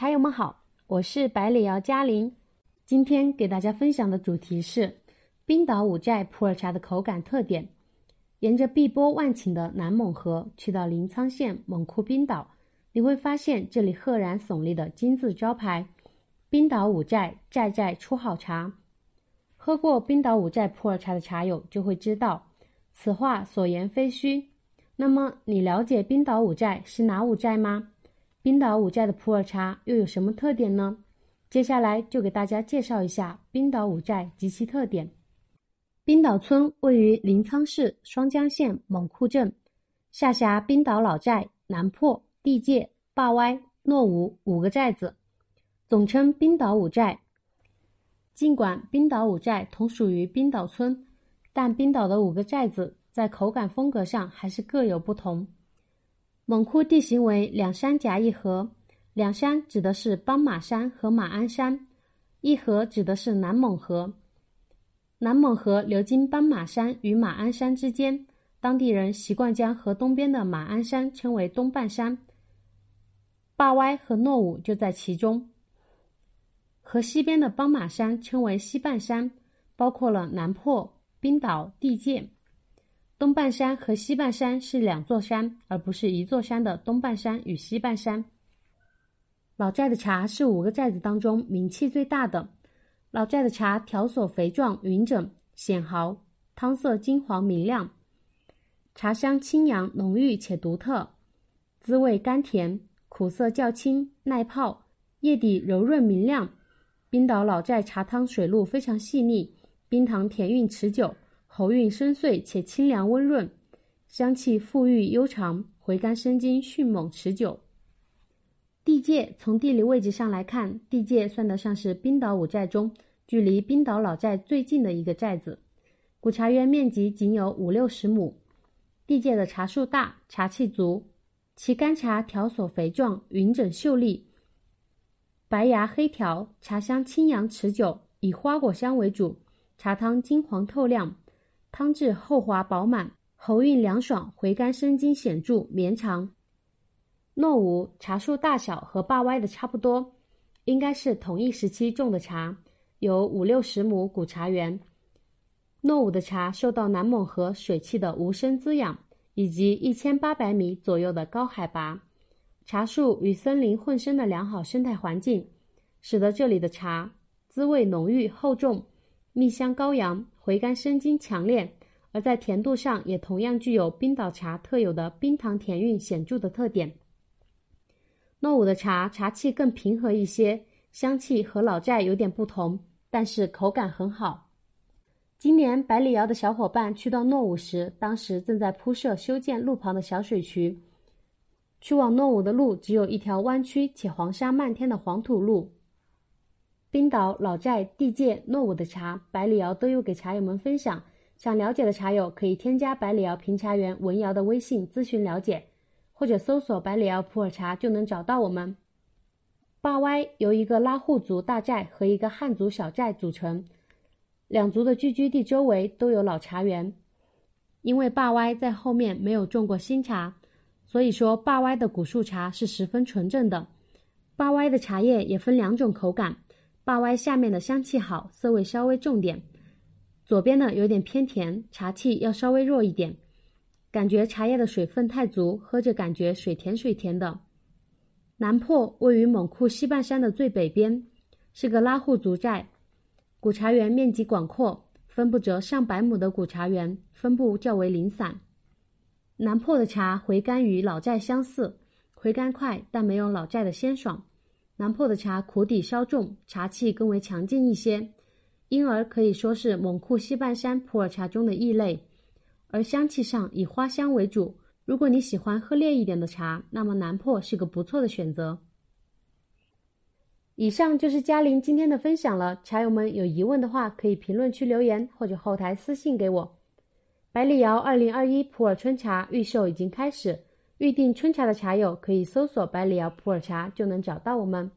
茶友们好，我是百里瑶嘉玲。今天给大家分享的主题是冰岛五寨普洱茶的口感特点。沿着碧波万顷的南勐河去到临沧县勐库冰岛，你会发现这里赫然耸立的金字招牌“冰岛五寨，寨寨出好茶”。喝过冰岛五寨普洱茶的茶友就会知道，此话所言非虚。那么，你了解冰岛五寨是哪五寨吗？冰岛五寨的普洱茶又有什么特点呢？接下来就给大家介绍一下冰岛五寨及其特点。冰岛村位于临沧市双江县勐库镇，下辖冰岛老寨、南破、地界、坝歪、诺武五个寨子，总称冰岛五寨。尽管冰岛五寨同属于冰岛村，但冰岛的五个寨子在口感风格上还是各有不同。勐库地形为两山夹一河，两山指的是邦马山和马鞍山，一河指的是南勐河。南勐河流经邦马山与马鞍山之间，当地人习惯将河东边的马鞍山称为东半山。坝歪和诺武就在其中。河西边的邦马山称为西半山，包括了南破、冰岛、地界。东半山和西半山是两座山，而不是一座山的东半山与西半山。老寨的茶是五个寨子当中名气最大的。老寨的茶条索肥壮、匀整、显毫，汤色金黄明亮，茶香清扬浓郁且独特，滋味甘甜，苦涩较轻，耐泡，叶底柔润明亮。冰岛老寨茶汤水路非常细腻，冰糖甜韵持久。喉韵深邃且清凉温润，香气馥郁悠长，回甘生津，迅猛持久。地界从地理位置上来看，地界算得上是冰岛五寨中距离冰岛老寨最近的一个寨子。古茶园面积仅有五六十亩，地界的茶树大，茶气足，其干茶条索肥壮，匀整秀丽，白芽黑条，茶香清扬持久，以花果香为主，茶汤金黄透亮。汤质厚滑饱满，喉韵凉爽，回甘生津显著绵长。诺武茶树大小和坝歪的差不多，应该是同一时期种的茶，有五六十亩古茶园。诺武的茶受到南勐河水汽的无声滋养，以及一千八百米左右的高海拔，茶树与森林混生的良好生态环境，使得这里的茶滋味浓郁厚重，蜜香高扬。回甘生津强烈，而在甜度上也同样具有冰岛茶特有的冰糖甜韵显著的特点。诺武的茶茶气更平和一些，香气和老寨有点不同，但是口感很好。今年百里窑的小伙伴去到诺武时，当时正在铺设修建路旁的小水渠，去往诺武的路只有一条弯曲且黄沙漫天的黄土路。冰岛老寨地界诺武的茶，百里窑都有给茶友们分享。想了解的茶友可以添加百里窑评茶员文瑶的微信咨询了解，或者搜索百里窑普洱茶就能找到我们。坝歪由一个拉祜族大寨和一个汉族小寨组成，两族的聚居地周围都有老茶园。因为坝歪在后面没有种过新茶，所以说坝歪的古树茶是十分纯正的。坝歪的茶叶也分两种口感。坝歪下面的香气好，涩味稍微重点；左边呢有点偏甜，茶气要稍微弱一点。感觉茶叶的水分太足，喝着感觉水甜水甜的。南破位于勐库西半山的最北边，是个拉祜族寨。古茶园面积广阔，分布着上百亩的古茶园，分布较为零散。南破的茶回甘与老寨相似，回甘快，但没有老寨的鲜爽。南破的茶苦底稍重，茶气更为强劲一些，因而可以说是勐库西半山普洱茶中的异类。而香气上以花香为主，如果你喜欢喝烈一点的茶，那么南破是个不错的选择。以上就是嘉玲今天的分享了，茶友们有疑问的话，可以评论区留言或者后台私信给我。百里窑二零二一普洱春茶预售已经开始。预订春茶的茶友可以搜索“百里窑普洱茶”就能找到我们。